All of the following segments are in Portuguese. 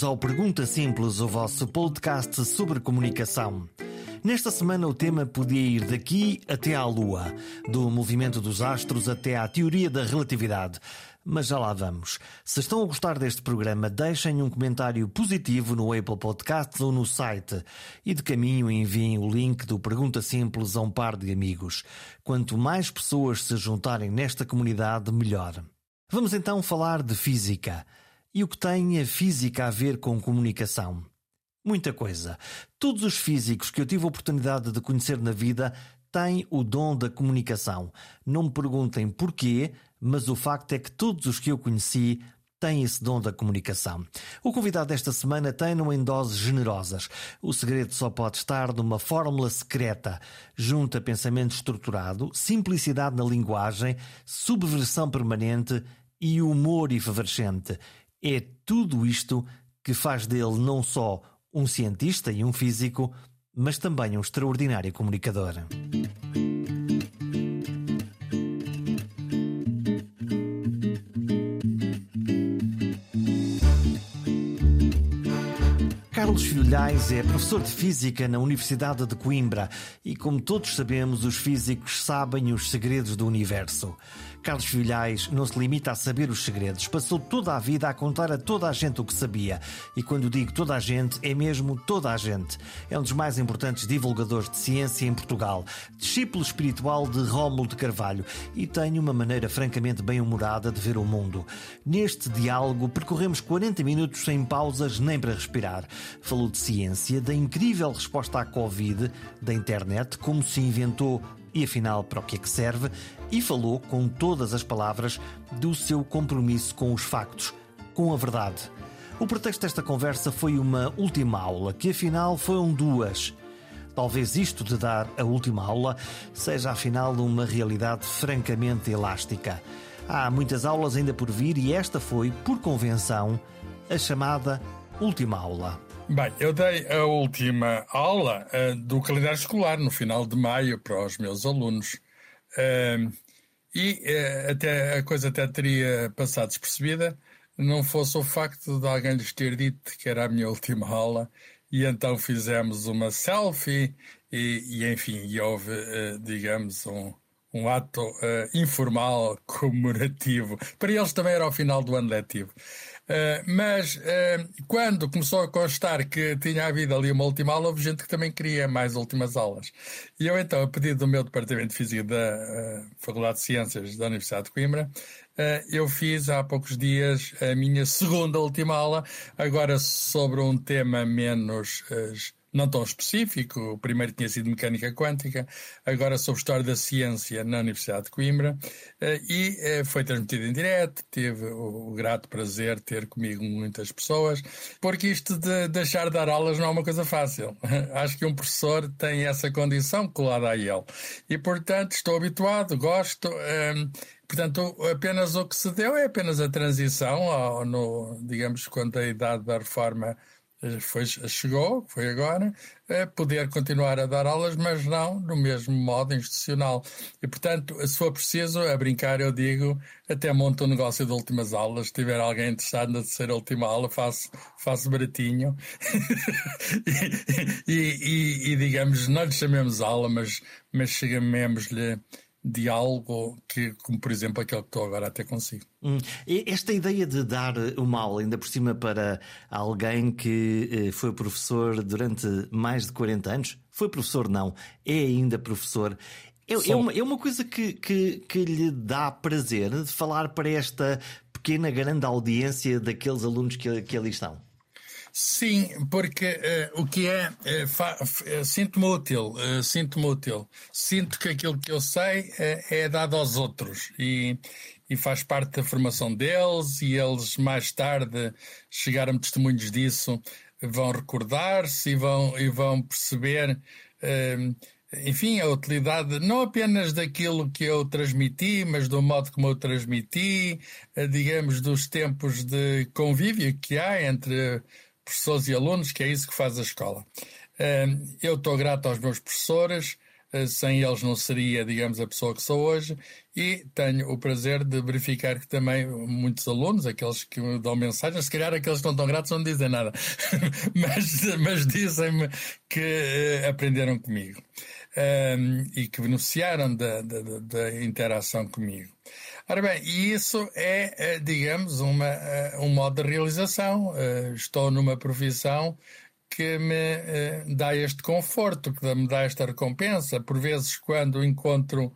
bem-vindos ao Pergunta Simples, o vosso podcast sobre comunicação. Nesta semana o tema podia ir daqui até à Lua, do movimento dos astros até à teoria da relatividade. Mas já lá vamos. Se estão a gostar deste programa, deixem um comentário positivo no Apple Podcasts ou no site. E de caminho enviem o link do Pergunta Simples a um par de amigos. Quanto mais pessoas se juntarem nesta comunidade, melhor. Vamos então falar de física. E o que tem a física a ver com comunicação? Muita coisa. Todos os físicos que eu tive a oportunidade de conhecer na vida têm o dom da comunicação. Não me perguntem porquê, mas o facto é que todos os que eu conheci têm esse dom da comunicação. O convidado desta semana tem-no em doses generosas. O segredo só pode estar numa fórmula secreta. Junta pensamento estruturado, simplicidade na linguagem, subversão permanente e humor efervescente. É tudo isto que faz dele não só um cientista e um físico, mas também um extraordinário comunicador. Carlos Filhais é professor de Física na Universidade de Coimbra e, como todos sabemos, os físicos sabem os segredos do universo. Carlos Filhais não se limita a saber os segredos, passou toda a vida a contar a toda a gente o que sabia. E quando digo toda a gente, é mesmo toda a gente. É um dos mais importantes divulgadores de ciência em Portugal, discípulo espiritual de Rómulo de Carvalho e tem uma maneira francamente bem-humorada de ver o mundo. Neste diálogo percorremos 40 minutos sem pausas nem para respirar. Falou de ciência, da incrível resposta à Covid, da internet, como se inventou e afinal para o que é que serve, e falou com todas as palavras do seu compromisso com os factos, com a verdade. O pretexto desta conversa foi uma última aula, que afinal foram duas. Talvez isto de dar a última aula seja afinal uma realidade francamente elástica. Há muitas aulas ainda por vir e esta foi, por convenção, a chamada última aula. Bem, eu dei a última aula uh, do calendário escolar no final de maio para os meus alunos. Uh, e uh, até a coisa até teria passado despercebida não fosse o facto de alguém lhes ter dito que era a minha última aula e então fizemos uma selfie e, e enfim, e houve, digamos, um, um ato informal comemorativo. Para eles também era ao final do ano letivo. Uh, mas uh, quando começou a constar que tinha havido ali uma última aula, houve gente que também queria mais últimas aulas. E eu então, a pedido do meu departamento de Física da uh, Faculdade de Ciências da Universidade de Coimbra, eu fiz há poucos dias a minha segunda última aula, agora sobre um tema menos não tão específico, o primeiro tinha sido mecânica quântica, agora sobre história da ciência na Universidade de Coimbra, eh, e eh, foi transmitido em direto, tive o grato prazer de ter comigo muitas pessoas, porque isto de deixar de dar aulas não é uma coisa fácil. Acho que um professor tem essa condição colada a ele. E, portanto, estou habituado, gosto. Ehm, portanto, apenas o que se deu é apenas a transição, no, digamos, quando a idade da reforma foi, chegou, foi agora, a poder continuar a dar aulas, mas não no mesmo modo institucional. E, portanto, se for preciso, a brincar, eu digo, até monto um negócio de últimas aulas. Se tiver alguém interessado na terceira última aula, faço, faço baratinho. e, e, e, e, digamos, não lhe chamemos aula, mas, mas chamemos-lhe de algo que, como por exemplo aquele que estou agora até consigo. Hum. Esta ideia de dar uma aula, ainda por cima para alguém que eh, foi professor durante mais de 40 anos, foi professor não, é ainda professor, é, é, uma, é uma coisa que, que, que lhe dá prazer de falar para esta pequena, grande audiência daqueles alunos que, que ali estão. Sim, porque uh, o que é, uh, sinto-me útil, uh, sinto-me útil. Sinto que aquilo que eu sei é dado aos outros e, e faz parte da formação deles e eles mais tarde chegaram testemunhos disso, vão recordar-se e vão, e vão perceber enfim, a utilidade não apenas daquilo que eu transmiti, mas do modo como eu transmiti, digamos, dos tempos de convívio que há entre professores e alunos, que é isso que faz a escola. Eu estou grato aos meus professores, sem eles não seria, digamos, a pessoa que sou hoje. E tenho o prazer de verificar que também muitos alunos, aqueles que me dão mensagens, se calhar aqueles que não estão gratos não dizem nada, mas, mas dizem-me que aprenderam comigo um, e que beneficiaram da, da, da, interação comigo. Ora bem, isso é, digamos, uma, um modo de realização. Estou numa profissão que me dá este conforto, que me dá esta recompensa. Por vezes, quando encontro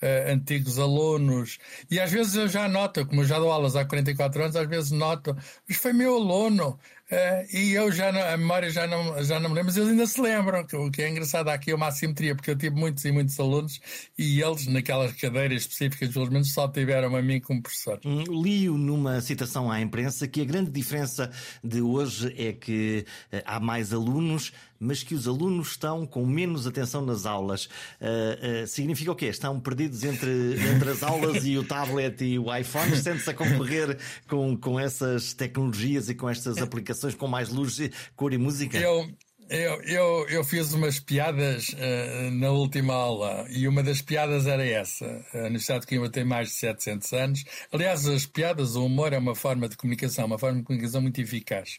Uh, antigos alunos. E às vezes eu já noto, como já dou aulas há 44 anos, às vezes noto, mas foi meu aluno, Uh, e eu já não, a memória já não, já não me lembro, mas eles ainda se lembram. Que, o que é engraçado aqui é uma assimetria, porque eu tive muitos e muitos alunos e eles, naquelas cadeiras específicas, pelo menos, só tiveram a mim como professor. Hum, li numa citação à imprensa que a grande diferença de hoje é que uh, há mais alunos, mas que os alunos estão com menos atenção nas aulas. Uh, significa o quê? Estão perdidos entre, entre as aulas e o tablet e o iPhone? Sente-se a concorrer com, com essas tecnologias e com estas aplicações? com mais luz, cor e música? Eu, eu, eu, eu fiz umas piadas uh, na última aula e uma das piadas era essa. A Universidade de Coimbra tem mais de 700 anos. Aliás, as piadas, o humor é uma forma de comunicação, uma forma de comunicação muito eficaz.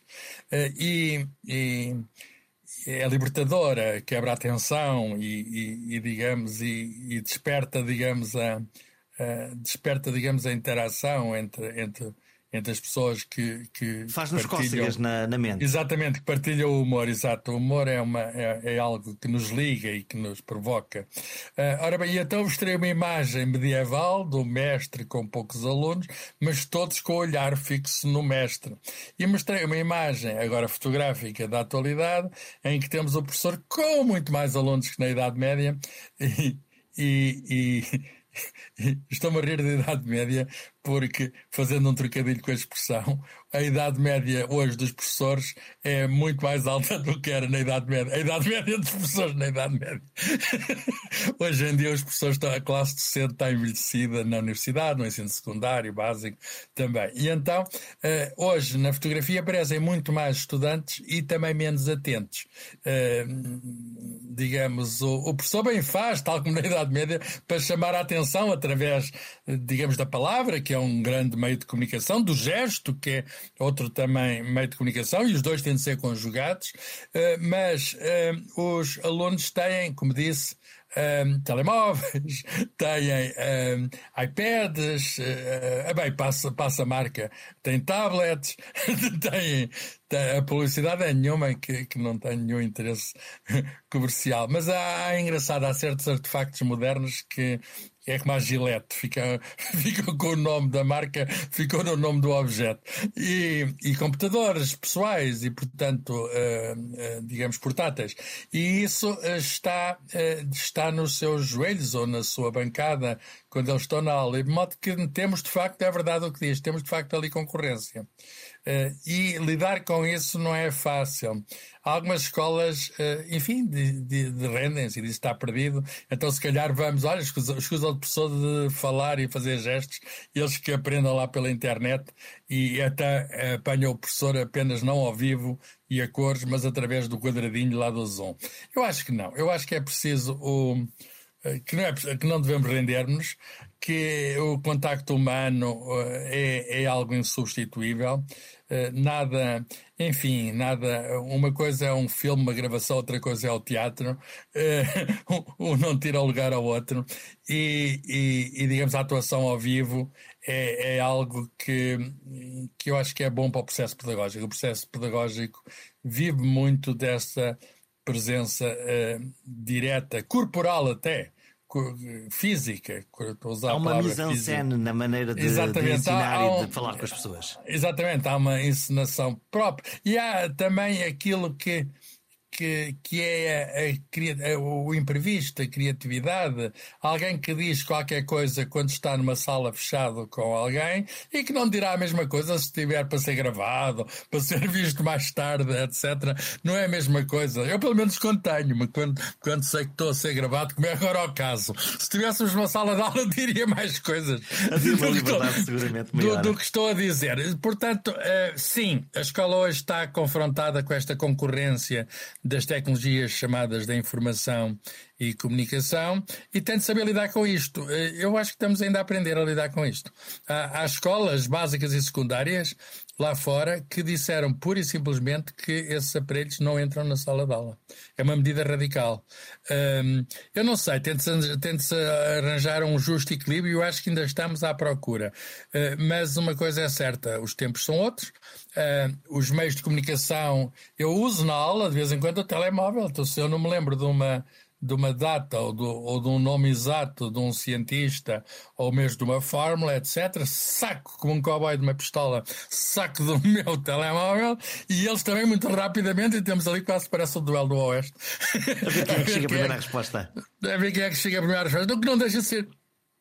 Uh, e, e, é libertadora, quebra a tensão e, e, e digamos, e, desperta, digamos, a, a, desperta, digamos, a interação entre, entre entre as pessoas que. que Faz-nos cócegas na, na mente. Exatamente, que partilham o humor, exato. O humor é, uma, é, é algo que nos liga e que nos provoca. Uh, ora bem, então mostrei uma imagem medieval do mestre com poucos alunos, mas todos com o olhar fixo no mestre. E mostrei uma imagem, agora fotográfica, da atualidade, em que temos o professor com muito mais alunos que na Idade Média e, e, e Estou-me a rir da Idade Média porque, fazendo um trocadilho com a expressão, a idade média hoje dos professores é muito mais alta do que era na Idade Média. A Idade Média dos professores na Idade Média. hoje em dia os professores estão, a classe docente está envelhecida na universidade, no ensino secundário, básico também. E então, eh, hoje na fotografia aparecem muito mais estudantes e também menos atentos. Eh, digamos, o, o professor bem faz, tal como na Idade Média, para chamar a atenção através, digamos, da palavra, que é um grande meio de comunicação, do gesto, que é outro também meio de comunicação, e os dois têm de ser conjugados, eh, mas eh, os alunos têm, como disse, um, ehm, telemóveis, têm um, iPads, uh, bem, passa, passa a marca, tem tablets, têm, a publicidade é nenhuma que, que não tem nenhum interesse comercial. Mas há, há engraçado, há certos artefactos modernos que é como a Gillette, fica, fica com o nome da marca, ficou no nome do objeto. E, e computadores pessoais e, portanto, uh, uh, digamos, portáteis. E isso está, uh, está nos seus joelhos ou na sua bancada quando eles estão na aula. De modo que temos, de facto, é verdade o que diz, temos, de facto, ali concorrência. Uh, e lidar com isso não é fácil. Algumas escolas, uh, enfim, de, de, de rendem-se e diz está perdido, então se calhar vamos, olha, escusa, escusa o professor de falar e fazer gestos, eles que aprendam lá pela internet e até apanham o professor apenas não ao vivo e a cores, mas através do quadradinho lá do Zoom. Eu acho que não, eu acho que é preciso o eh, que não, é, que não devemos render-nos, que o contacto humano é, é algo insubstituível. Eh, nada, enfim, nada. Uma coisa é um filme, uma gravação, outra coisa é o teatro. Um não tira lugar ao outro. E, e, e, digamos, a atuação ao vivo é, é algo que, que eu acho que é bom para o processo pedagógico. O processo pedagógico vive muito dessa presença direta, corporal até, física. Há uma mise-en-scène na maneira de, de ensinar um, e de falar com as pessoas. Exatamente, há uma encenação própria. E há também aquilo que que, que é a, a, o imprevisto, a criatividade. Alguém que diz qualquer coisa quando está numa sala fechada com alguém e que não dirá a mesma coisa se estiver para ser gravado, para ser visto mais tarde, etc. Não é a mesma coisa. Eu, pelo menos, contenho-me quando, quando sei que estou a ser gravado, como é agora o caso. Se estivéssemos numa sala de aula, diria mais coisas do que, estou, do, do que estou a dizer. Portanto, uh, sim, a escola hoje está confrontada com esta concorrência das tecnologias chamadas da informação e comunicação e tem de saber lidar com isto. Eh, eu acho que estamos ainda a aprender a lidar com isto. Há, há escolas básicas e secundárias lá fora que disseram pura e simplesmente que esses aparelhos não entram na sala de aula. É uma medida radical. Eu não sei, tente-se tente arranjar um justo equilíbrio, eu acho que ainda estamos à procura. Uh, mas uma coisa é certa, os tempos são outros, uh, os meios de comunicação, eu uso na aula de vez em quando o telemóvel, então se eu não me lembro de uma de uma data ou, do, ou, de um nome exato de um cientista ou mesmo de uma fórmula, etc., saco como um cowboy de uma pistola, saco do meu telemóvel e eles também muito rapidamente e temos ali quase parece o duelo do Oeste. A ver quem é que chega a primeira resposta. A ver quem é que chega a primeira resposta. O que não deixa de ser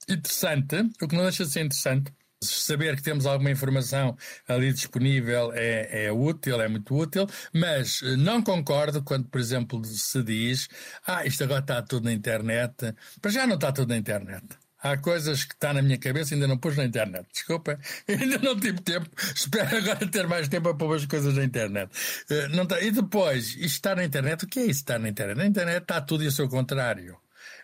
interessante, o que não deixa de ser interessante Saber que temos alguma informação ali disponível é, é, útil, é muito útil, mas eh, não concordo quando, por exemplo, se diz: ah, isto agora está tudo na internet. Para já não está tudo na internet. Há coisas que está na minha cabeça ainda não pus na internet. Desculpa, ainda não tive tempo. Espero agora ter mais tempo a pôr as coisas na internet. Eh, não está. E depois, isto está na internet, o que é isso estar na internet? Na internet está tudo e o seu contrário.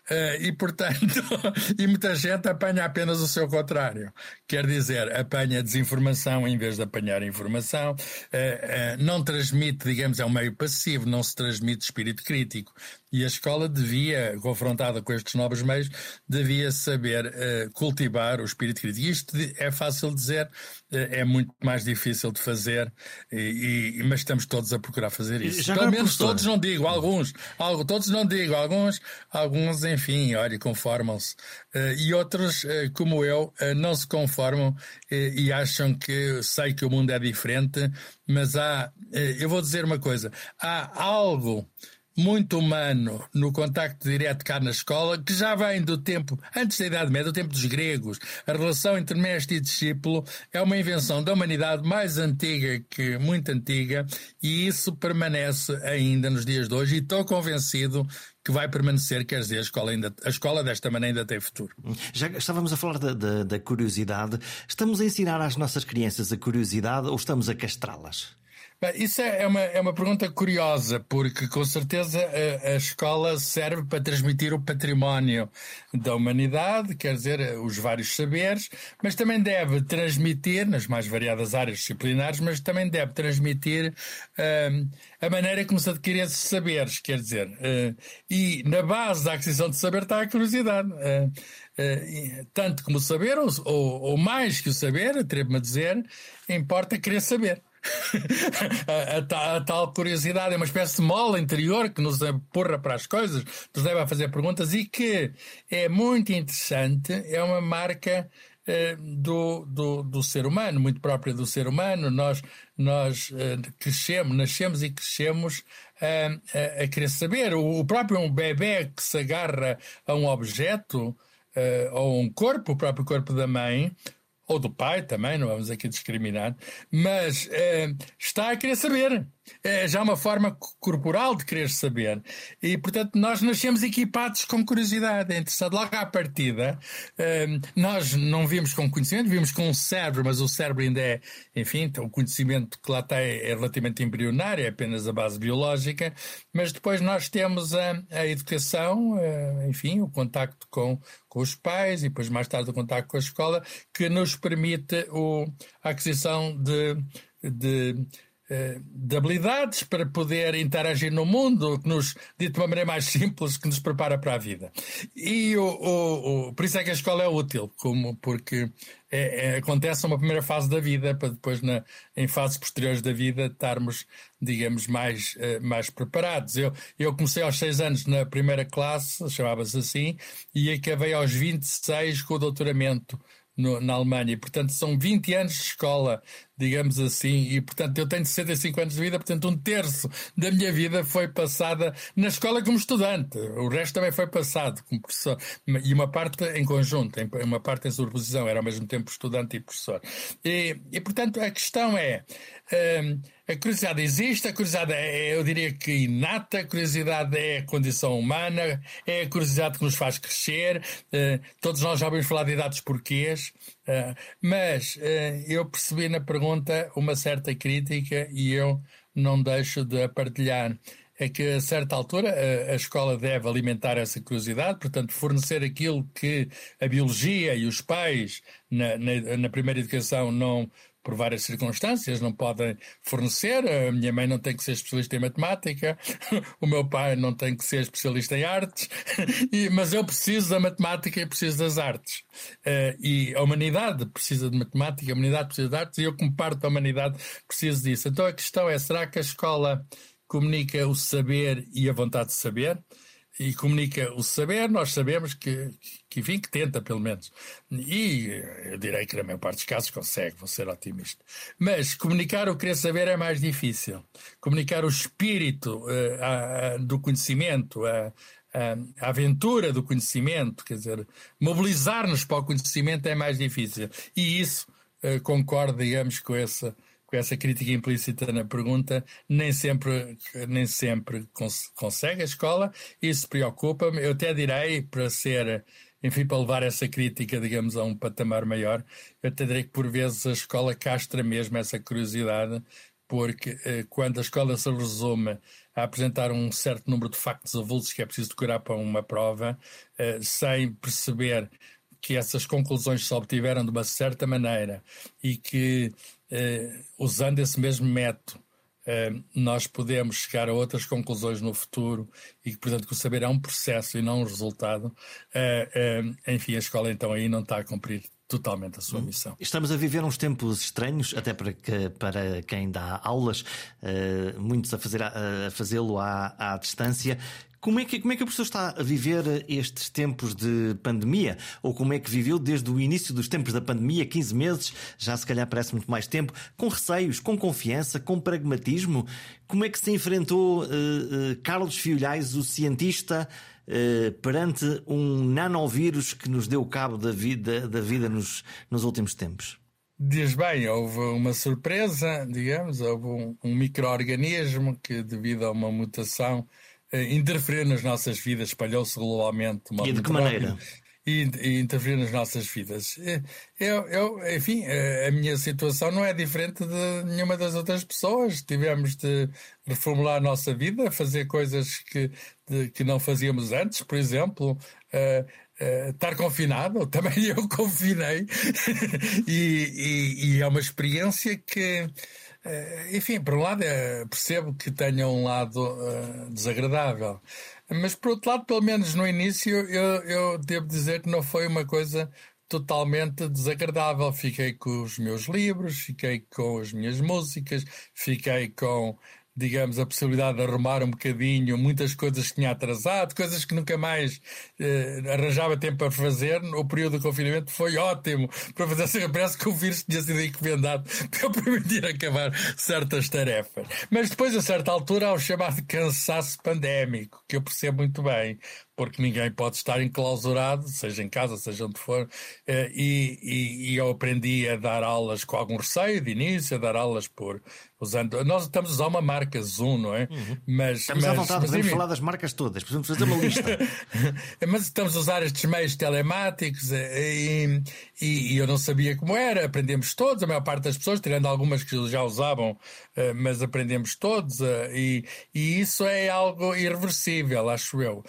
Uh, e, portanto, e muita gente apanha apenas o seu contrário. Quer dizer, apanha desinformação em vez de apanhar informação, uh, uh, não transmite, digamos, é um meio passivo, não se transmite espírito crítico. E a escola devia, confrontada com estes novos meios, devia saber cultivar o espírito crítico. Isto é fácil dizer, é muito mais difícil de fazer, e, e, mas estamos todos a procurar fazer isso. Já Pelo menos todos não digo, alguns, algo, todos não digo, alguns, alguns, enfim, olha, conformam-se. Uh, e outros, como eu, não se conformam e acham que sei que o mundo é diferente, mas há, eu vou dizer uma coisa, há algo muito humano no contacto direto cá na escola, que já vem do tempo, antes da Idade Média, do tempo dos gregos. A relação entre mestre e discípulo é uma invenção da humanidade mais antiga que muito antiga, e isso permanece ainda nos dias de hoje, e estou convencido que vai permanecer, quer dizer, a escola, ainda, a escola desta maneira ainda tem futuro. Já estávamos a falar da, da, da curiosidade. Estamos a ensinar às nossas crianças a curiosidade ou estamos a castrá-las? Isso é, é uma, é uma pergunta curiosa, porque com certeza a, a, escola serve para transmitir o património da humanidade, quer dizer, os vários saberes, mas também deve transmitir, nas mais variadas áreas disciplinares, mas também deve transmitir uh, a maneira como se adquire esses saberes, quer dizer, uh, e na base da aquisição de saber está a curiosidade. Uh, tanto como saber, ou, ou, ou mais que o saber, atrevo-me a dizer, importa querer saber. a, a, a, tal curiosidade é uma espécie de mola interior que nos empurra para as coisas, nos leva a fazer perguntas e que é muito interessante, é uma marca eh, do, do, do, ser humano, muito própria do ser humano. Nós, nós eh, crescemos, nascemos e crescemos a, a, querer saber. O, o próprio um bebê que se agarra a um objeto, Uh, ou um corpo, o próprio corpo da mãe, ou do pai também, não vamos aqui discriminar, mas eh, está a querer saber. É já uma forma corporal de querer saber. E, portanto, nós nascemos equipados com curiosidade. É interessante. Logo à partida, eh, nós não vimos com conhecimento, vimos com um cérebro, mas o cérebro ainda é, enfim, então, o conhecimento que lá está é, é relativamente embrionário, é apenas a base biológica, mas depois nós temos a, a educação, eh, enfim, o contacto com, com os pais e depois mais tarde o contacto com a escola, que nos permite o, a aquisição de, de de habilidades para poder interagir no mundo, que nos, dito de uma maneira mais simples, que nos prepara para a vida. E o, o, o por isso é que a escola é útil, como, porque é, é, acontece uma primeira fase da vida, para depois, na, em fases posteriores da vida, estarmos, digamos, mais, mais preparados. Eu, eu comecei aos 6 anos na primeira classe, chamava-se assim, e acabei aos 26 com o doutoramento no, na Alemanha. Portanto, são 20 anos de escola, digamos assim, e, portanto, eu tenho 65 anos de vida, portanto, um terço da minha vida foi passada na escola como estudante. O resto também foi passado como professor. E uma parte em conjunto, uma parte em sobreposição, era ao mesmo tempo estudante e professor. E, e portanto, a questão é. Hum, a curiosidade existe, a curiosidade é, eu diria que inata, a curiosidade é a condição humana, é a curiosidade que nos faz crescer. Uh, todos nós já ouvimos falar de idades porquês, mas uh, eu percebi na pergunta uma certa crítica e eu não deixo de a partilhar. é que a certa altura a, a, escola deve alimentar essa curiosidade, portanto, fornecer aquilo que a biologia e os pais na, na, na primeira educação não por várias circunstâncias, não podem fornecer. A minha mãe não tem que ser especialista em matemática, o meu pai não tem que ser especialista em artes, mas eu preciso da matemática e preciso das artes. Uh, e a humanidade precisa de matemática, a humanidade precisa de artes, e eu, como parte da humanidade, preciso disso. Então a questão é: será que a escola comunica o saber e a vontade de saber? E comunica o saber, nós sabemos que, que, enfim, que tenta, pelo menos. E eu direi que na maior parte dos casos consegue, vou ser otimista. Mas comunicar o querer saber é mais difícil. Comunicar o espírito uh, a, a, do conhecimento, a, a, aventura do conhecimento, quer dizer, mobilizar-nos para o conhecimento é mais difícil. E isso uh, concorda, digamos, com essa com essa crítica implícita na pergunta, nem sempre, nem sempre cons consegue a escola, isso preocupa-me. Eu até direi, para ser, enfim, para levar essa crítica, digamos, a um patamar maior, eu até direi que por vezes a escola castra mesmo essa curiosidade, porque eh, quando a escola se resume a apresentar um certo número de factos avulsos que é preciso decorar para uma prova, eh, sem perceber que essas conclusões se obtiveram de uma certa maneira e que usando esse mesmo método, eh, nós podemos chegar a outras conclusões no futuro e que, portanto, que o saber é um processo e não um resultado. Eh, enfim, a escola então aí não está a cumprir totalmente a sua hum. missão. Estamos a viver uns tempos estranhos, até para, que, para quem dá aulas, uh, muitos a, fazer, a fazê-lo à, à distância. Como é, que, como é que o professor está a viver estes tempos de pandemia? Ou como é que viveu desde o início dos tempos da pandemia, 15 meses, já se calhar parece muito mais tempo, com receios, com confiança, com pragmatismo? Como é que se enfrentou uh, uh, Carlos Fiolhais, o cientista, uh, perante um nanovírus que nos deu cabo da vida, da vida nos, nos últimos tempos? Diz bem, houve uma surpresa, digamos, houve um, um microorganismo que, devido a uma mutação, interferir nas nossas vidas, espalhou-se globalmente. E de que maneira? E, e, interferir nas nossas vidas. Eh, eu, eu, enfim, eh, a minha situação não é diferente de nenhuma das outras pessoas. Tivemos de reformular a nossa vida, fazer coisas que, de, que não fazíamos antes, por exemplo. Uh, uh, estar confinado, também eu confinei, e, e, e é uma experiência que eh, enfim, por um lado, é, percebo que tenha um lado uh, desagradável, mas por outro lado, pelo menos no início, eu, eu devo dizer que não foi uma coisa totalmente desagradável. Fiquei com os meus livros, fiquei com as minhas músicas, fiquei com digamos, a possibilidade de arrumar um bocadinho muitas coisas que tinha atrasado, coisas que nunca mais eh, arranjava tempo para fazer. O período de confinamento foi ótimo para fazer. Assim, parece que o vírus tinha sido encomendado para permitir acabar certas tarefas. Mas depois, a certa altura, há o chamado cansaço pandémico, que eu percebo muito bem porque ninguém pode estar enclausurado, seja em casa, seja onde for, eh, e, e, e, eu aprendi a dar aulas com algum receio de início, a dar aulas por usando. Nós estamos a usar uma marca Zoom, não é? Uhum. Mas, estamos mas, à vontade, mas, podemos falar das marcas todas, podemos fazer uma lista. mas estamos a usar estes meios telemáticos eh, e, e, e, eu não sabia como era, aprendemos todos, a maior parte das pessoas, tirando algumas que já usavam, eh, mas aprendemos todos, e, e isso é algo irreversível, acho eu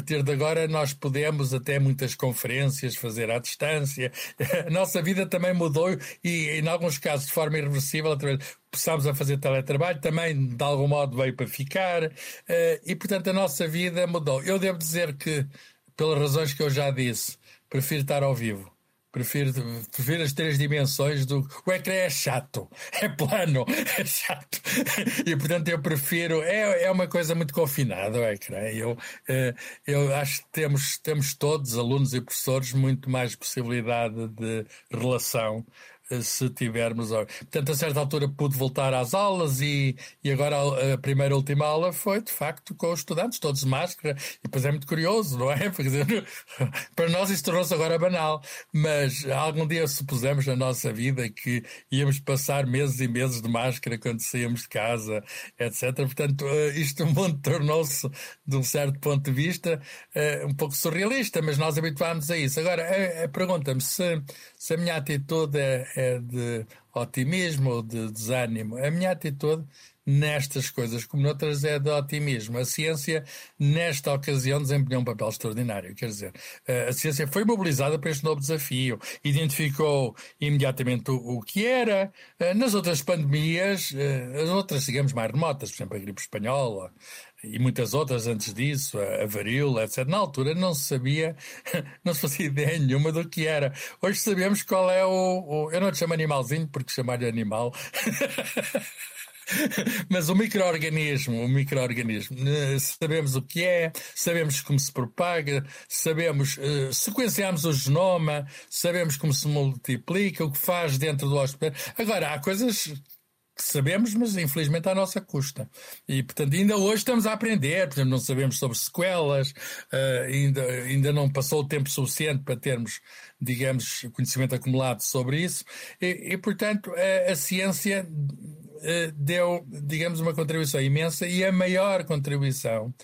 partir de agora nós podemos até muitas conferências fazer à distância. A nossa vida também mudou e, em alguns casos, de forma irreversível, começámos a fazer teletrabalho, também de algum modo veio para ficar eh, e, portanto, a nossa vida mudou. Eu devo dizer que, pelas razões que eu já disse, prefiro estar ao vivo. Prefiro, prefiro as três dimensões do. O ecrã é chato, é plano, é chato. E portanto eu prefiro. É, é uma coisa muito confinada o ecrã. Eu, eh, eu acho que temos, temos todos, alunos e professores, muito mais possibilidade de relação se tivermos. Portanto, a certa altura pude voltar às aulas e, e agora a, primeira última aula foi, de facto, com os estudantes, todos de máscara. E depois é muito curioso, não é? Porque, para nós isto tornou-se agora banal, mas algum dia supusemos na nossa vida que íamos passar meses e meses de máscara quando saíamos de casa, etc. Portanto, eh, isto o mundo tornou-se, de um certo ponto de vista, eh, um pouco surrealista, mas nós habituámos a isso. Agora, pergunta-me se, se a minha atitude é de otimismo ou de desânimo. A minha atitude nestas coisas como noutras é de otimismo. A ciência, nesta ocasião, desempenhou um papel extraordinário. Quer dizer, a ciência foi mobilizada para este novo desafio, identificou imediatamente o, o que era. Nas outras pandemias, as outras, digamos, mais remotas, por exemplo, a gripe espanhola, e muitas outras antes disso, a, a varíola, etc. Na altura não se sabia, não se fazia ideia nenhuma do que era. Hoje sabemos qual é o. o eu não te chamo animalzinho porque chamar-lhe animal. Mas o microorganismo, o microorganismo, eh, sabemos o que é, sabemos como se propaga, sabemos, uh, sequenciamos o genoma, sabemos como se multiplica, o que faz dentro do hóspede. Agora, há coisas sabemos, mas infelizmente à nossa custa. E, portanto, ainda hoje estamos a aprender, por exemplo, não sabemos sobre sequelas, uh, ainda, ainda não passou o tempo suficiente para termos, digamos, conhecimento acumulado sobre isso, e, e portanto, a, a ciência deu, digamos, uma contribuição imensa e a maior contribuição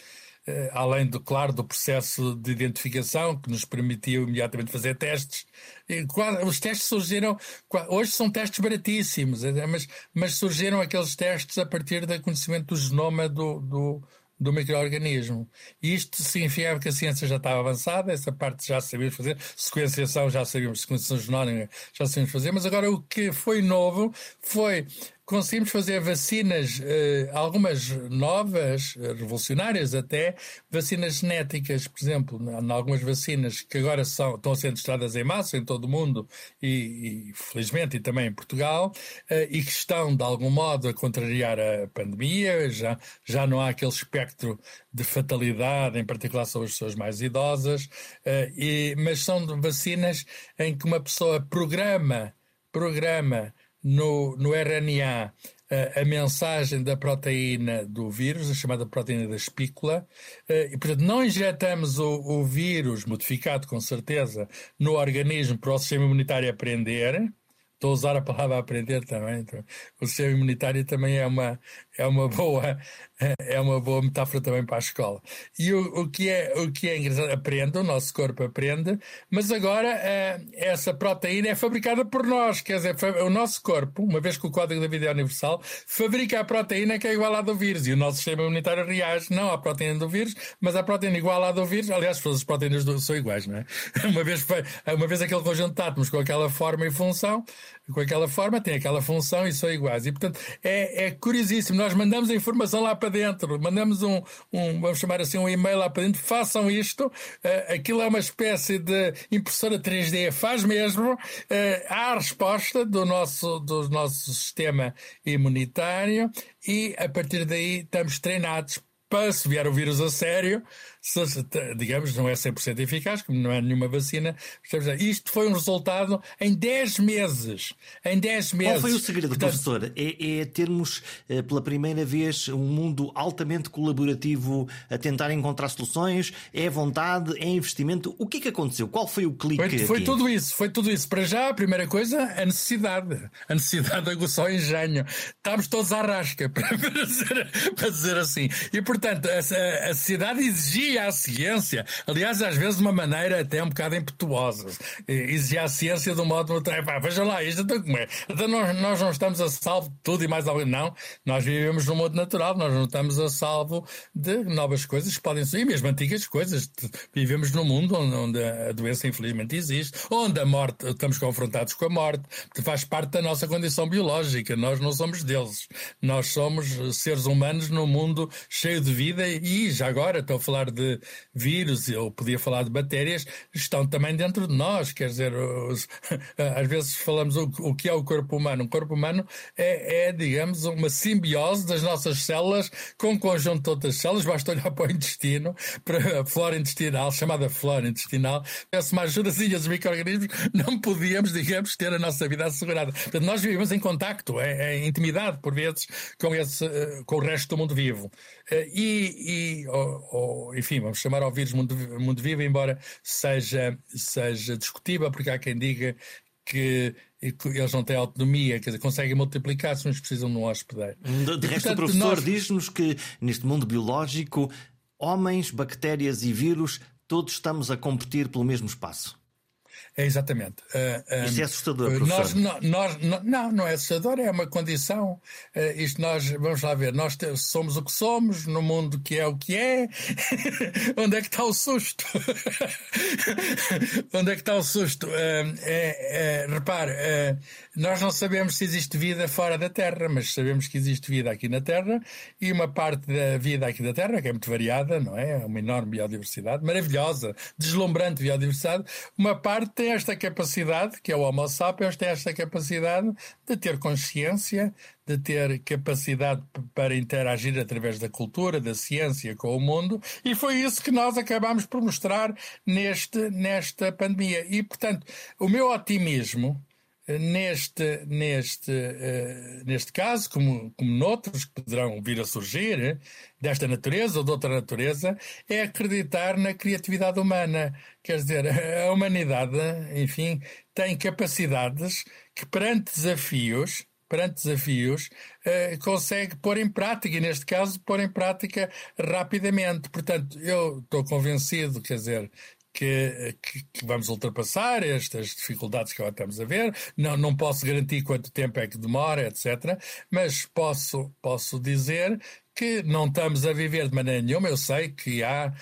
eh, além do, claro, do processo de identificação que nos permitiu imediatamente fazer testes. Os testes surgiram, hoje são testes baratíssimos, eh, mas, mas surgiram aqueles testes a partir do conhecimento do genoma do, do, do microorganismo. Isto significava que a ciência já estava avançada, essa parte já sabíamos fazer, sequenciação já sabíamos, sequenciação genómica já sabíamos fazer, mas agora o que foi novo foi conseguimos fazer vacinas, eh, algumas novas, eh, revolucionárias até, vacinas genéticas, por exemplo, em algumas vacinas que agora são, estão sendo testadas em massa em todo o mundo e, e felizmente e também em Portugal, eh, e que estão de algum modo a contrariar a pandemia, já, já não há aquele espectro de fatalidade, em particular sobre as pessoas mais idosas, e, mas são vacinas em que uma pessoa programa, programa no, no RNA a, a, mensagem da proteína do vírus, a chamada proteína da espícula, eh, e portanto não injetamos o, o vírus, modificado com certeza, no organismo para o sistema imunitário aprender, Estou a usar a palavra aprender também. Então, o sistema imunitário também é uma, é uma boa é uma boa metáfora também para a escola. E o, o, que, é, o que é engraçado, aprende, o nosso corpo aprende, mas agora é, essa proteína é fabricada por nós, quer dizer, o nosso corpo, uma vez que o código da vida é universal, fabrica a proteína que é igual à do vírus e o nosso sistema imunitário reage não à proteína do vírus, mas à proteína igual à do vírus. Aliás, todas as proteínas do, são iguais, não é? Uma vez, uma vez aquele conjunto de átomos com aquela forma e função, com aquela forma, tem aquela função e são iguais. E portanto é, é curiosíssimo. Nós mandamos a informação lá para dentro, mandamos um, um, vamos chamar assim, um e-mail lá para dentro, façam isto, uh, aquilo é uma espécie de impressora 3D, faz mesmo, uh, há a resposta do nosso, do nosso sistema imunitário e a partir daí estamos treinados. Para se vier o vírus a sério, digamos, não é 100% eficaz, como não é nenhuma vacina. Isto foi um resultado em 10 meses. Em 10 meses. Qual foi o segredo, Portanto, professor? É, é, termos eh, pela primeira vez um mundo altamente colaborativo a tentar encontrar soluções? É vontade? É investimento? O que é que aconteceu? Qual foi o clique? Foi, foi tudo isso. Foi tudo isso. Para já, a primeira coisa, a necessidade. A necessidade aguçou o engenho. Estávamos todos à rasca, para dizer, para dizer assim. E, portanto, a, a, a sociedade exigia exigia a ciência, aliás, às vezes de uma maneira até um bocado impetuosa. Exigia a ciência de um modo. Pá, veja lá, isto então como é? Então nós, nós não estamos a salvo de tudo e mais algo. Não, nós vivemos num mundo natural, nós não estamos a salvo de novas coisas que podem ser, e mesmo antigas coisas. Vivemos num mundo onde a doença infelizmente existe, onde a morte, estamos confrontados com a morte, que faz parte da nossa condição biológica. Nós não somos deuses. Nós somos seres humanos num mundo cheio de vida e já agora estou a falar de vírus, ou podia falar de bactérias, estão também dentro de nós. Quer dizer, os, às vezes falamos o, o, que é o corpo humano. O corpo humano é, é, digamos, uma simbiose das nossas células com um conjunto de outras células. Basta olhar para o intestino, para a flora intestinal, chamada flora intestinal. Peço uma ajudazinha dos micro-organismos, não podíamos, digamos, ter a nossa vida assegurada. Portanto, nós vivemos em contacto, é, é intimidade, por vezes, com, esse, eh, com o resto do mundo vivo. Eh, e, e ou, ou, enfim, vamos chamar ao vírus mundo, mundo vivo, embora seja, seja discutível, porque há quem diga que eles não têm autonomia, quer dizer, conseguem multiplicar-se, mas precisam de um hospedeiro. De, de resto, o professor nós... diz-nos que neste mundo biológico, homens, bactérias e vírus, todos estamos a competir pelo mesmo espaço. É exatamente. Uh, Isto é assustador, professor. Nós, nós, nós, não, não é assustador, é uma condição. Uh, isto nós, vamos lá ver, nós somos o que somos, no mundo que é o que é. Onde é que está o susto? Onde é que está o susto? Uh, é, é, repare, nós não sabemos se existe vida fora da Terra, mas sabemos que existe vida aqui na Terra e uma parte da vida aqui da Terra, que é muito variada, não é? Uma enorme biodiversidade, maravilhosa, deslumbrante biodiversidade. Uma parte tem esta capacidade, que é o Homo sapiens, tem esta capacidade de ter consciência, de ter capacidade para interagir através da cultura, da ciência com o mundo, e foi isso que nós acabamos por mostrar neste, nesta pandemia. E, portanto, o meu otimismo neste, neste, uh, neste caso, como, como noutros que poderão vir a surgir, desta natureza ou de outra natureza, é acreditar na criatividade humana. Quer dizer, a humanidade, enfim, tem capacidades que perante desafios, perante desafios, uh, consegue pôr em prática, e neste caso, pôr em prática rapidamente. Portanto, eu estou convencido, quer dizer, que, que, que, vamos ultrapassar estas dificuldades que agora estamos a ver. Não, não posso garantir quanto tempo é que demora, etc. Mas posso, posso dizer que não estamos a viver de maneira nenhuma. Eu sei que há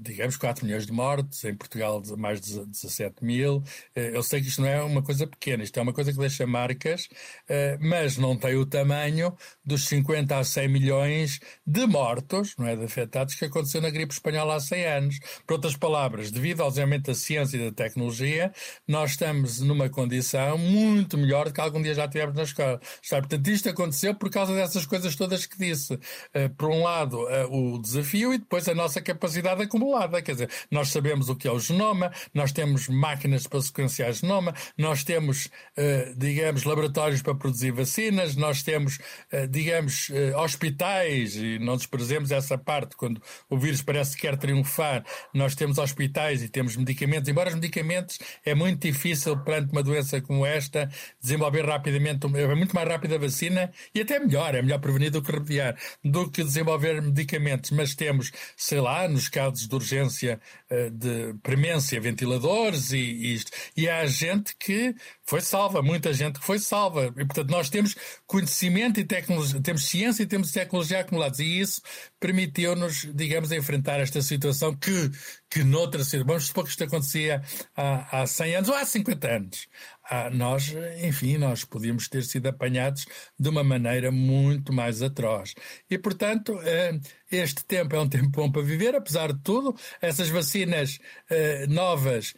digamos, 4 milhões de mortes, em Portugal mais de 17 mil. Eh, eu sei que isto não é uma coisa pequena, isto é uma coisa que deixa marcas, eh, mas não tem o tamanho dos 50 a 100 milhões de mortos, não é, de afetados, que aconteceu na gripe espanhola há 100 anos. Por outras palavras, devido ao desenvolvimento da ciência e da tecnologia, nós estamos numa condição muito melhor do que algum dia já tivemos na escola. Portanto, isto aconteceu por causa dessas coisas todas que disse. Eh, por um lado, o desafio e depois a nossa capacidade acumulada. Quer dizer, nós sabemos o que é o genoma, nós temos máquinas para sequenciar genoma, nós temos, uh, digamos, laboratórios para produzir vacinas, nós temos, uh, digamos, uh, hospitais, e não desprezemos essa parte, quando o vírus parece que quer triunfar, nós temos hospitais e temos medicamentos, embora os medicamentos é muito difícil perante uma doença como esta desenvolver rapidamente, é muito mais rápida a vacina e até melhor, é melhor prevenir do que remediar, do que desenvolver medicamentos, mas temos, sei lá, nos casos de urgência eh, de premência, ventiladores e, isto. E há gente que foi salva, muita gente que foi salva. E, portanto, nós temos conhecimento e tecnologia, temos ciência e temos tecnologia acumulados. E isso permitiu-nos, digamos, enfrentar esta situação que, que noutra vamos supor que isto acontecia há, há 100 anos ou há 50 anos. Ah, nós, enfim, nós podíamos ter sido apanhados de uma maneira muito mais atroz. E, portanto, eh, este tempo é um tempo bom para viver, apesar de tudo. Essas vacinas eh, novas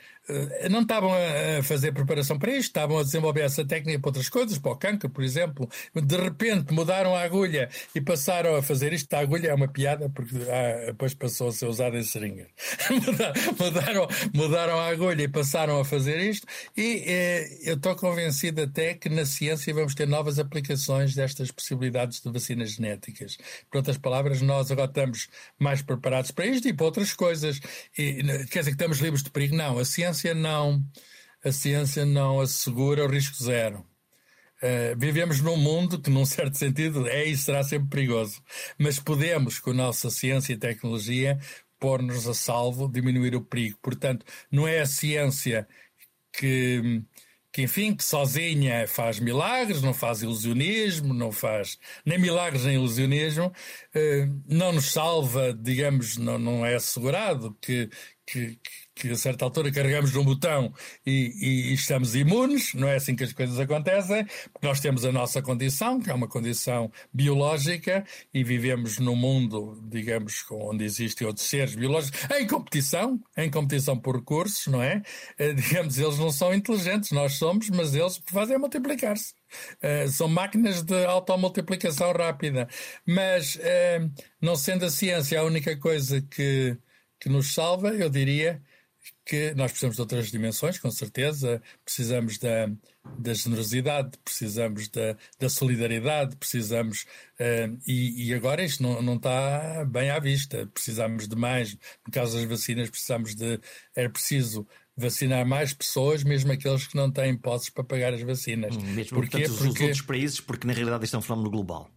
não estavam a fazer preparação para isto, estavam a desenvolver essa técnica para outras coisas, para o cancro, por exemplo. De repente mudaram a agulha e passaram a fazer isto. A agulha é uma piada, porque ah, depois passou a ser usada em seringas. mudaram, mudaram a agulha e passaram a fazer isto. E eh, eu estou convencido até que na ciência vamos ter novas aplicações destas possibilidades de vacinas genéticas. Por outras palavras, nós agora estamos mais preparados para isto e para outras coisas. E, quer dizer que estamos livres de perigo? Não, a ciência ciência não, a ciência não assegura o risco zero. Uh, vivemos num mundo que, num certo sentido, é e será sempre perigoso. Mas podemos, com a nossa ciência e tecnologia, pôr-nos a salvo, diminuir o perigo. Portanto, não é a ciência que, que, enfim, que sozinha faz milagres, não faz ilusionismo, não faz nem milagres nem ilusionismo, uh, não nos salva, digamos, não, não é assegurado que, que, que a certa altura carregamos num botão e, e, estamos imunes, não é assim que as coisas acontecem, porque nós temos a nossa condição, que é uma condição biológica, e vivemos num mundo, digamos, onde existem outros seres biológicos, em competição, em competição por recursos, não é? Eh, digamos, eles não são inteligentes, nós somos, mas eles fazem multiplicar-se. Uh, são máquinas de automultiplicação rápida. Mas, uh, não sendo a ciência a única coisa que, que nos salva, eu diria que nós precisamos de outras dimensões, com certeza. Precisamos da, da generosidade, precisamos da, da solidariedade, precisamos. Uh, e, e, agora isto não, não está bem à vista. Precisamos de mais. No caso das vacinas, precisamos de. É preciso vacinar mais pessoas, mesmo aqueles que não têm posses para pagar as vacinas. Hum, mesmo Porquê? Portanto, Porque... os outros países, porque na realidade isto é um fenómeno global.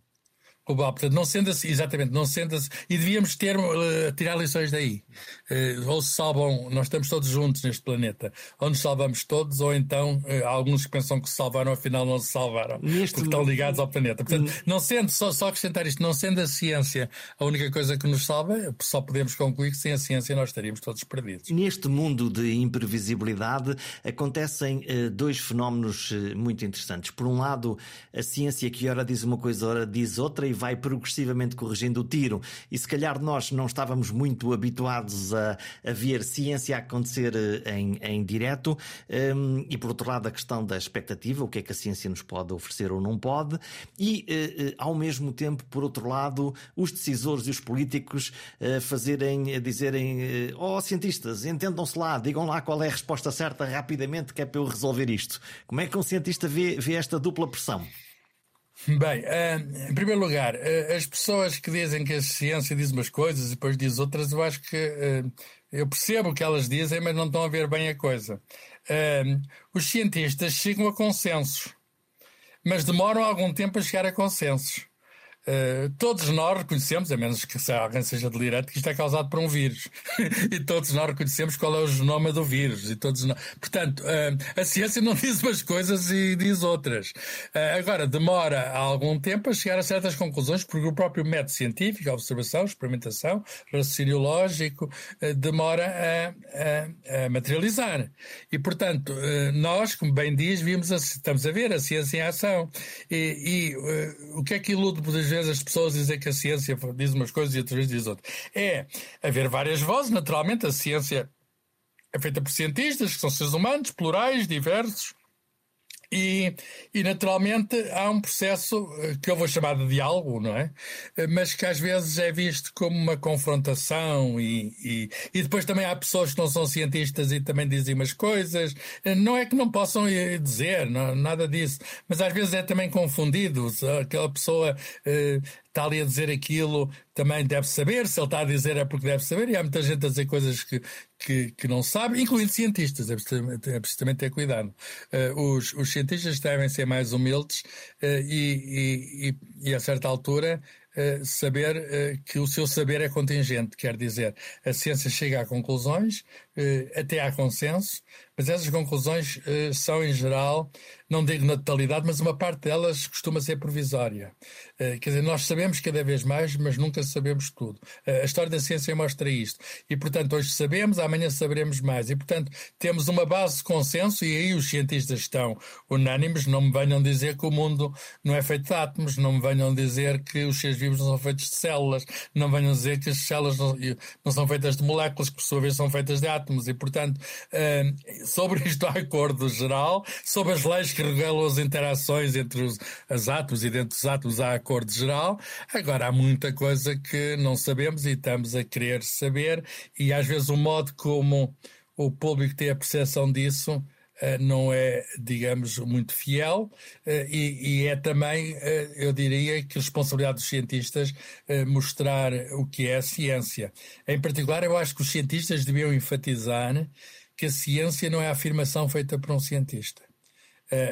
Portanto, não sendo assim, exatamente, não sendo assim, e devíamos ter, uh, tirar lições daí. Uh, ou se salvam, nós estamos todos juntos neste planeta, ou nos salvamos todos, ou então uh, alguns que pensam que se salvaram, afinal não se salvaram, neste porque estão ligados ao planeta. Portanto, não sendo, só, só acrescentar isto, não sendo a ciência a única coisa que nos salva, só podemos concluir que sem a ciência nós estaríamos todos perdidos. Neste mundo de imprevisibilidade acontecem dois fenómenos muito interessantes. Por um lado, a ciência que ora diz uma coisa, ora diz outra, e vai progressivamente corrigindo o tiro. E se calhar nós não estávamos muito habituados a, a ver ciência acontecer eh, em, em direto. Um, e por outro lado, a questão da expectativa, o que é que a ciência nos pode oferecer ou não pode. E uh, ao mesmo tempo, por outro lado, os decisores e os políticos uh, fazerem, dizerem: Oh, cientistas, entendam-se lá, digam lá qual é a resposta certa rapidamente que é para eu resolver isto. Como é que um cientista vê, vê esta dupla pressão? Bem, uh, em primeiro lugar, uh, as pessoas que dizem que a ciência diz umas coisas e depois diz outras, eu acho que uh, eu percebo o que elas dizem, mas não estão a ver bem a coisa. os cientistas chegam a consensos, mas demoram algum tempo a chegar a consensos. Uh, todos nós reconhecemos, a menos que alguém seja delirante, que isto é causado por um vírus. e todos nós reconhecemos qual é o genoma do vírus. E todos nós... Portanto, uh, a ciência não diz umas coisas e diz outras. Uh, agora, demora algum tempo a chegar a certas conclusões, porque o próprio método científico, a observação, a experimentação, raciocínio lógico, demora a, a, a, materializar. E, portanto, nós, como bem diz, vimos a, estamos a ver a ciência em ação. E, e o que é que ilude, por exemplo, vezes as pessoas dizem que a ciência diz umas coisas e outras vezes diz outras. É haver várias vozes, naturalmente, a ciência é feita por cientistas, que são seres humanos, plurais, diversos, e, e, naturalmente há um processo eh, que eu vou chamar de diálogo, não é? Eh, mas que às vezes é visto como uma confrontação e, e, e, depois também há pessoas que não são cientistas e também dizem umas coisas. Eh, não é que não possam dizer, não, nada disso, mas às vezes é também confundido. Aquela pessoa está ali a dizer aquilo também deve saber, se ele está a dizer é porque deve saber, e há muita gente a dizer coisas que, que, que não sabe, incluindo cientistas, é preciso, é preciso também ter cuidado. Uh, os, os cientistas devem ser mais humildes uh, e, e, e, a certa altura, uh, saber que o seu saber é contingente, quer dizer, a ciência chega a conclusões, até há consenso, mas essas conclusões são, em geral, não digo na totalidade, mas uma parte delas costuma ser provisória. quer dizer, nós sabemos cada vez mais, mas nunca sabemos tudo. A história da ciência mostra isto. E, portanto, hoje sabemos, amanhã saberemos mais. E, portanto, temos uma base de consenso e aí os cientistas estão unânimes. Não me venham dizer que o mundo não é feito de átomos, não me venham dizer que os seres vivos não são feitos de células, não venham dizer que as células não, não são feitas de moléculas, que por sua vez são feitas de átomos. E, portanto, sobre isto há acordo geral, sobre as leis que regulam as interações entre os as átomos e dentro dos átomos há acordo geral. Agora, há muita coisa que não sabemos e estamos a querer saber, e às vezes o modo como o público tem a percepção disso Uh, não é, digamos, muito fiel uh, e, e, é também, uh, eu diria, que a responsabilidade dos cientistas mostrar o que é a ciência. Em particular, eu acho que os cientistas deviam enfatizar que a ciência não é a afirmação feita por um cientista.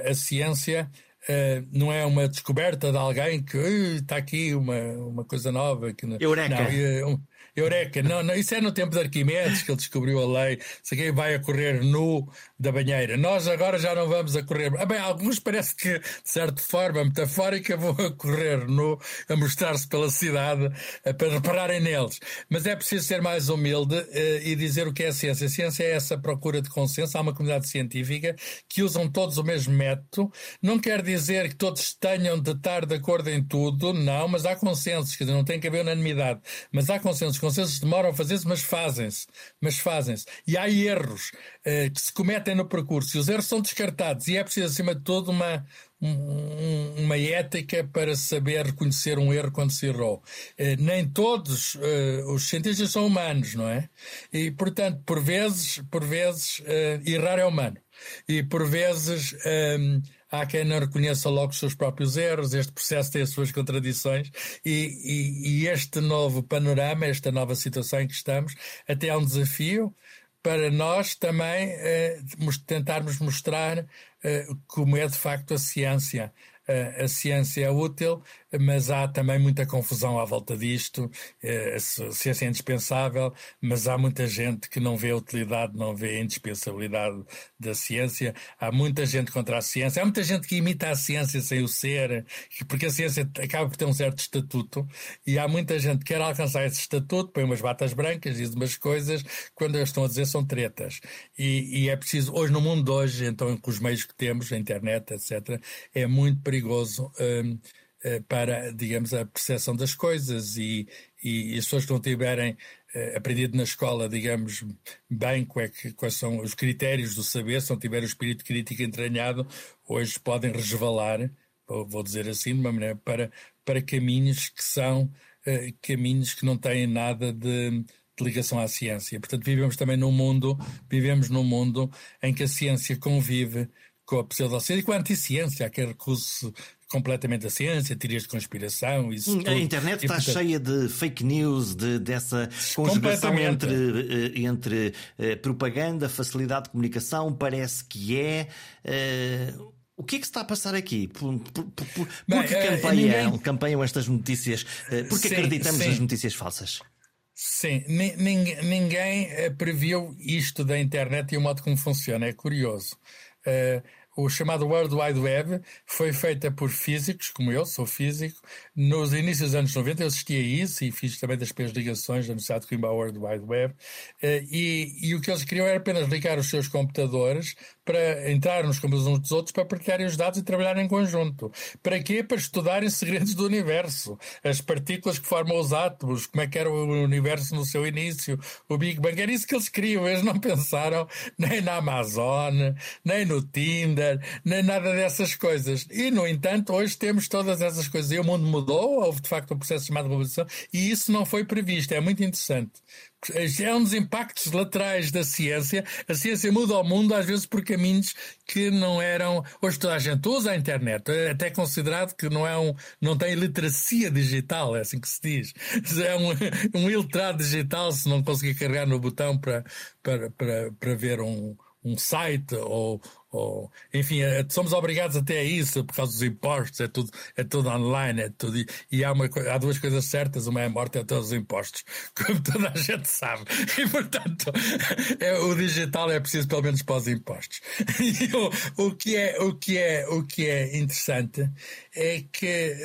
a ciência Uh, não é uma descoberta de alguém que está aqui uma, uma coisa nova. Que, Eureka! Não, um, Eureka! Não, não, isso é no tempo de Arquimedes que ele descobriu a lei. Se quem vai a correr nu da banheira. Nós agora já não vamos a correr. Ah, bem, alguns parece que, de certa forma metafórica, vão a correr nu, a mostrar-se pela cidade eh, para repararem neles. Mas é preciso ser mais humilde uh, e dizer o que é a ciência. A ciência é essa procura de consenso. Há uma comunidade científica que usam todos o mesmo método. Não quer dizer que todos tenham de estar de acordo em tudo, não, mas há consensos, quer dizer, não tem que haver unanimidade. Mas há consensos. Consensos demoram a fazer-se, mas fazem-se. Mas fazem-se. E há erros uh, que se cometem no percurso e os erros são descartados e é preciso, acima de tudo, uma, um, uma ética para saber reconhecer um erro quando se errou. Eh, nem todos uh, os cientistas são humanos, não é? E, portanto, por vezes, por vezes errar é humano. E, por vezes, há quem não reconheça logo os seus próprios erros, este processo tem as suas contradições e, e, e este novo panorama, esta nova situação em que estamos, até é um desafio, para nós também eh, tentarmos mostrar eh, como é de facto a ciência. Uh, a ciência é útil, mas há também muita confusão à volta disto. Eh, a ciência é indispensável, mas há muita gente que não vê a utilidade, não vê a indispensabilidade da ciência. Há muita gente contra a ciência, há muita gente que imita a ciência sem o ser, porque a ciência acaba por ter um certo estatuto, e há muita gente que quer alcançar esse estatuto, põe umas batas brancas, diz umas coisas, quando eles estão a dizer são tretas. E, e é preciso, hoje no mundo de hoje, então com os meios que temos, a internet, etc., é muito perigoso. Hum, eh, para, digamos, a percepção das coisas e, e, e as pessoas que não tiverem uh, aprendido na escola, digamos, bem quais, é quais são os critérios do saber, se não tiver o espírito crítico entranhado, hoje podem resvalar, vou, dizer assim, de uma maneira, para, para caminhos que são uh, caminhos que não têm nada de, de ligação à ciência. Portanto, vivemos também num mundo, vivemos num mundo em que a ciência convive com a pseudociência e com a anticiência, aquele recurso completamente a ciência, teorias de conspiração. Isso a tudo. internet está portanto, cheia de fake news, de, dessa conjugação entre, eh, entre uh, propaganda, facilidade de comunicação, parece que é. Uh, o que é que se está a passar aqui? Por, por, por, por Bem, que campanham, ninguém... campanham estas notícias? Por que acreditamos sim. nas notícias falsas? Sim, ninguém, ninguém previu isto da internet e o modo como funciona. É curioso. O chamado World Wide Web foi feita por físicos, como eu, sou físico. Nos inícios dos anos 90 eu assisti a isso e fiz também das primeiras ligações da Universidade de Coimbra ao World Wide Web. Eh, e, e, o que eles queriam era apenas ligar os seus computadores para entrar nos computadores uns dos outros para partilharem os dados e trabalharem em conjunto. Para quê? Para estudarem segredos do universo. As partículas que formam os átomos, como é que era o universo no seu início, o Big Bang. Era isso que eles queriam. Eles não pensaram nem na Amazon, nem no Tinder, nem nada dessas coisas. E, no entanto, hoje temos todas essas coisas. E o mundo mudou, houve de facto um processo chamado globalização, e isso não foi previsto. É muito interessante. É um dos impactos laterais da ciência. A ciência muda o mundo, às vezes por caminhos que não eram. Hoje toda a gente usa a internet, é até considerado que não, é um, não tem literacia digital, é assim que se diz. É um, um iletrado digital se não conseguir carregar no botão para, para, para, para ver um, um site ou, ou enfim, é, somos obrigados até a isso por causa dos impostos, é tudo, é tudo online, é tudo, e há, uma, há duas coisas certas, uma é a morte e outra os impostos, como toda a gente sabe. E portanto, é, o digital é preciso pelo menos para os impostos. E o, o, que, é, o, que, é, o que é interessante é que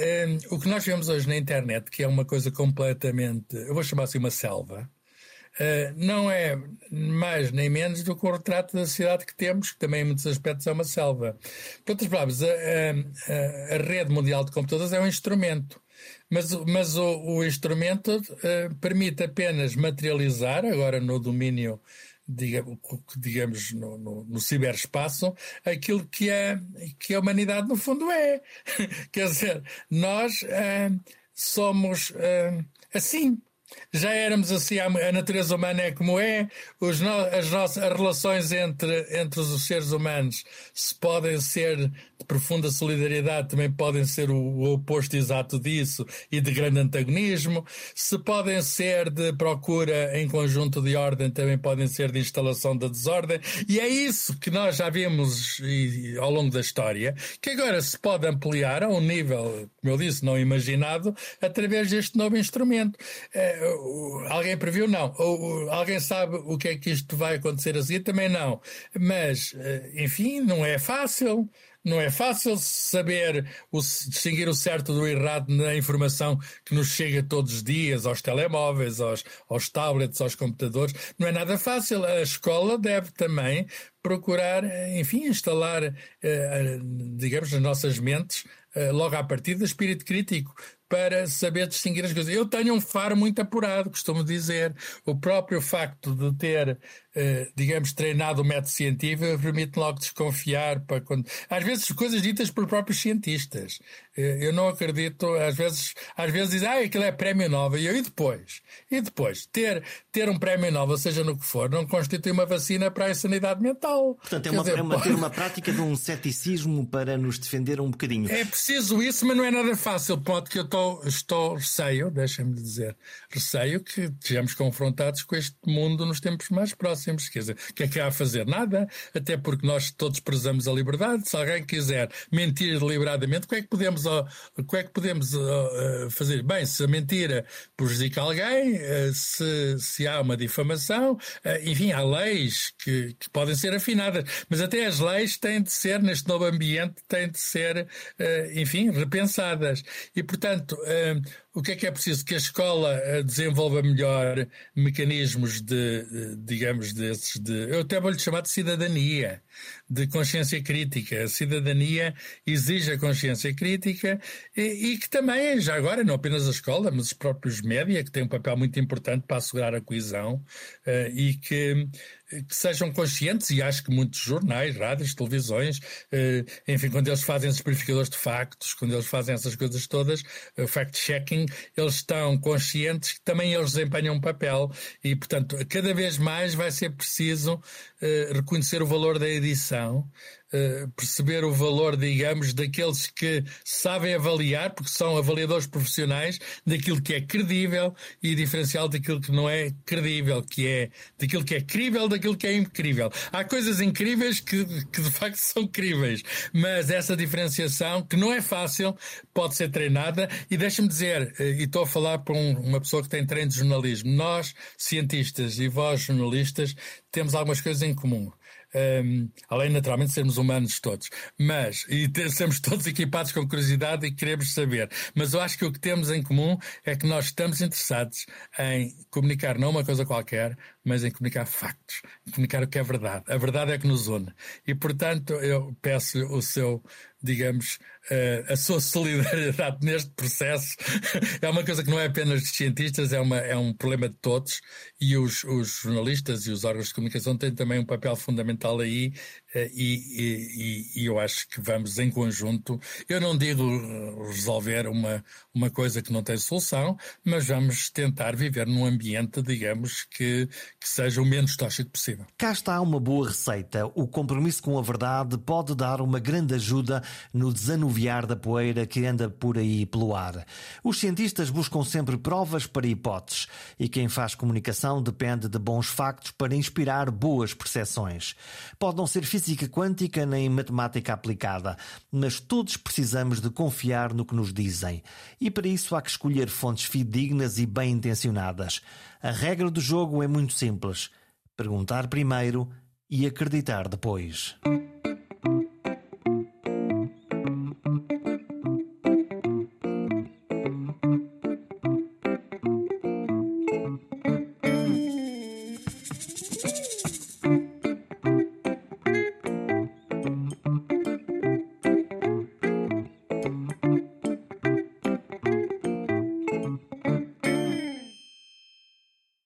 um, o que nós vemos hoje na internet, que é uma coisa completamente, eu vou chamar assim uma selva, não é mais nem menos do que o retrato da sociedade que temos, que também em muitos aspectos é uma selva. Por outras palavras, a, a, a rede mundial de computadores é um instrumento. Mas, mas o, o instrumento uh, permite apenas materializar, agora no domínio, digamos, no, no, no, ciberespaço, aquilo que a, que a humanidade, no fundo, é. Quer dizer, nós uh, somos uh, assim já éramos assim, a natureza humana é como é, os no, as nossas as relações entre, entre os seres humanos se podem ser profunda solidariedade, também podem ser o, o oposto exato disso e de grande antagonismo, se podem ser de procura em conjunto de ordem, também podem ser de instalação da desordem, e é isso que nós já vimos e, ao longo da história, que agora se pode ampliar a um nível, como eu disse, não imaginado, através deste novo instrumento. É, alguém previu? Não. alguém sabe o que é que isto vai acontecer assim? Também não. Mas, eh, enfim, não é fácil. Não é fácil saber o, distinguir o certo do errado na informação que nos chega todos os dias aos telemóveis, aos, aos tablets, aos computadores. Não é nada fácil. A escola deve também procurar, enfim, instalar, eh, digamos, nas nossas mentes, eh, logo à partida, espírito crítico para saber distinguir as coisas. Eu tenho um faro muito apurado, costumo dizer. O próprio facto de ter, digamos, treinado o método científico permite logo desconfiar. Para quando... Às vezes, coisas ditas por próprios cientistas. Eh, eu não acredito, às vezes, às vezes dizem, ah, aquilo é prémio Nobel. E, eu, e depois? E depois? Ter, ter um prémio Nobel, seja no que for, não constitui uma vacina para a sanidade mental. Portanto, é uma, dizer, é uma, ter uma prática de um ceticismo para nos defender um bocadinho. É preciso isso, mas não é nada fácil. Pode que eu estou estou, receio, deixem-me dizer, receio que estejamos confrontados com este mundo nos tempos mais próximos. Próximos. Quer dizer, o que é que há a fazer? Nada, até porque nós todos prezamos a liberdade. Se alguém quiser mentir deliberadamente, o que é que podemos, é que podemos fazer? Bem, se a mentira prejudica alguém, se, se há uma difamação, enfim, há leis que, que podem ser afinadas, mas até as leis têm de ser, neste novo ambiente, têm de ser, enfim, repensadas. E, portanto, o que é que é preciso? Que a escola eh, desenvolva melhor mecanismos de, digamos, desses de. Eu até vou-lhe chamar de cidadania, de consciência crítica. A cidadania exige a consciência crítica e, e, que também, já agora, não apenas a escola, mas os próprios média, que têm um papel muito importante para assegurar a coesão uh, e que que sejam conscientes, e acho que muitos jornais, rádios, televisões, eh, enfim, quando eles fazem esses verificadores de factos, quando eles fazem essas coisas todas, fact-checking, eles estão conscientes que também eles desempenham um papel. E, portanto, cada vez mais vai ser preciso eh, reconhecer o valor da edição, eh, perceber o valor, digamos, daqueles que sabem avaliar, porque são avaliadores profissionais, daquilo que é credível e diferencial daquilo que não é credível, que é daquilo que é crível, daquilo que é incrível. Há coisas incríveis que, que de facto são críveis, mas essa diferenciação, que não é fácil, pode ser treinada. E deixa-me dizer, eh, e estou a falar para um, uma pessoa que tem treino de jornalismo, nós, cientistas e vós, jornalistas, temos algumas coisas em comum. Um, além naturalmente de sermos humanos todos, mas e ter, sermos todos equipados com curiosidade e queremos saber. Mas eu acho que o que temos em comum é que nós estamos interessados em comunicar não uma coisa qualquer, mas em comunicar factos, em comunicar o que é verdade. A verdade é que nos une. E portanto eu peço o seu digamos, uh, a sua solidariedade neste processo é uma coisa que não é apenas dos cientistas, é, uma, é um problema de todos e os, os jornalistas e os órgãos de comunicação têm também um papel fundamental aí e, e, e, eu acho que vamos em conjunto, eu não digo resolver uma, uma coisa que não tem solução, mas vamos tentar viver num ambiente, digamos, que, que seja o menos tóxico possível. Cá está uma boa receita. O compromisso com a verdade pode dar uma grande ajuda no desanuviar da poeira que anda por aí pelo ar. Os cientistas buscam sempre provas para hipóteses e quem faz comunicação depende de bons factos para inspirar boas percepções. Pode não ser física quântica nem matemática aplicada, mas todos precisamos de confiar no que nos dizem. E para isso há que escolher fontes fidedignas e bem intencionadas. A regra do jogo é muito simples: perguntar primeiro e acreditar depois.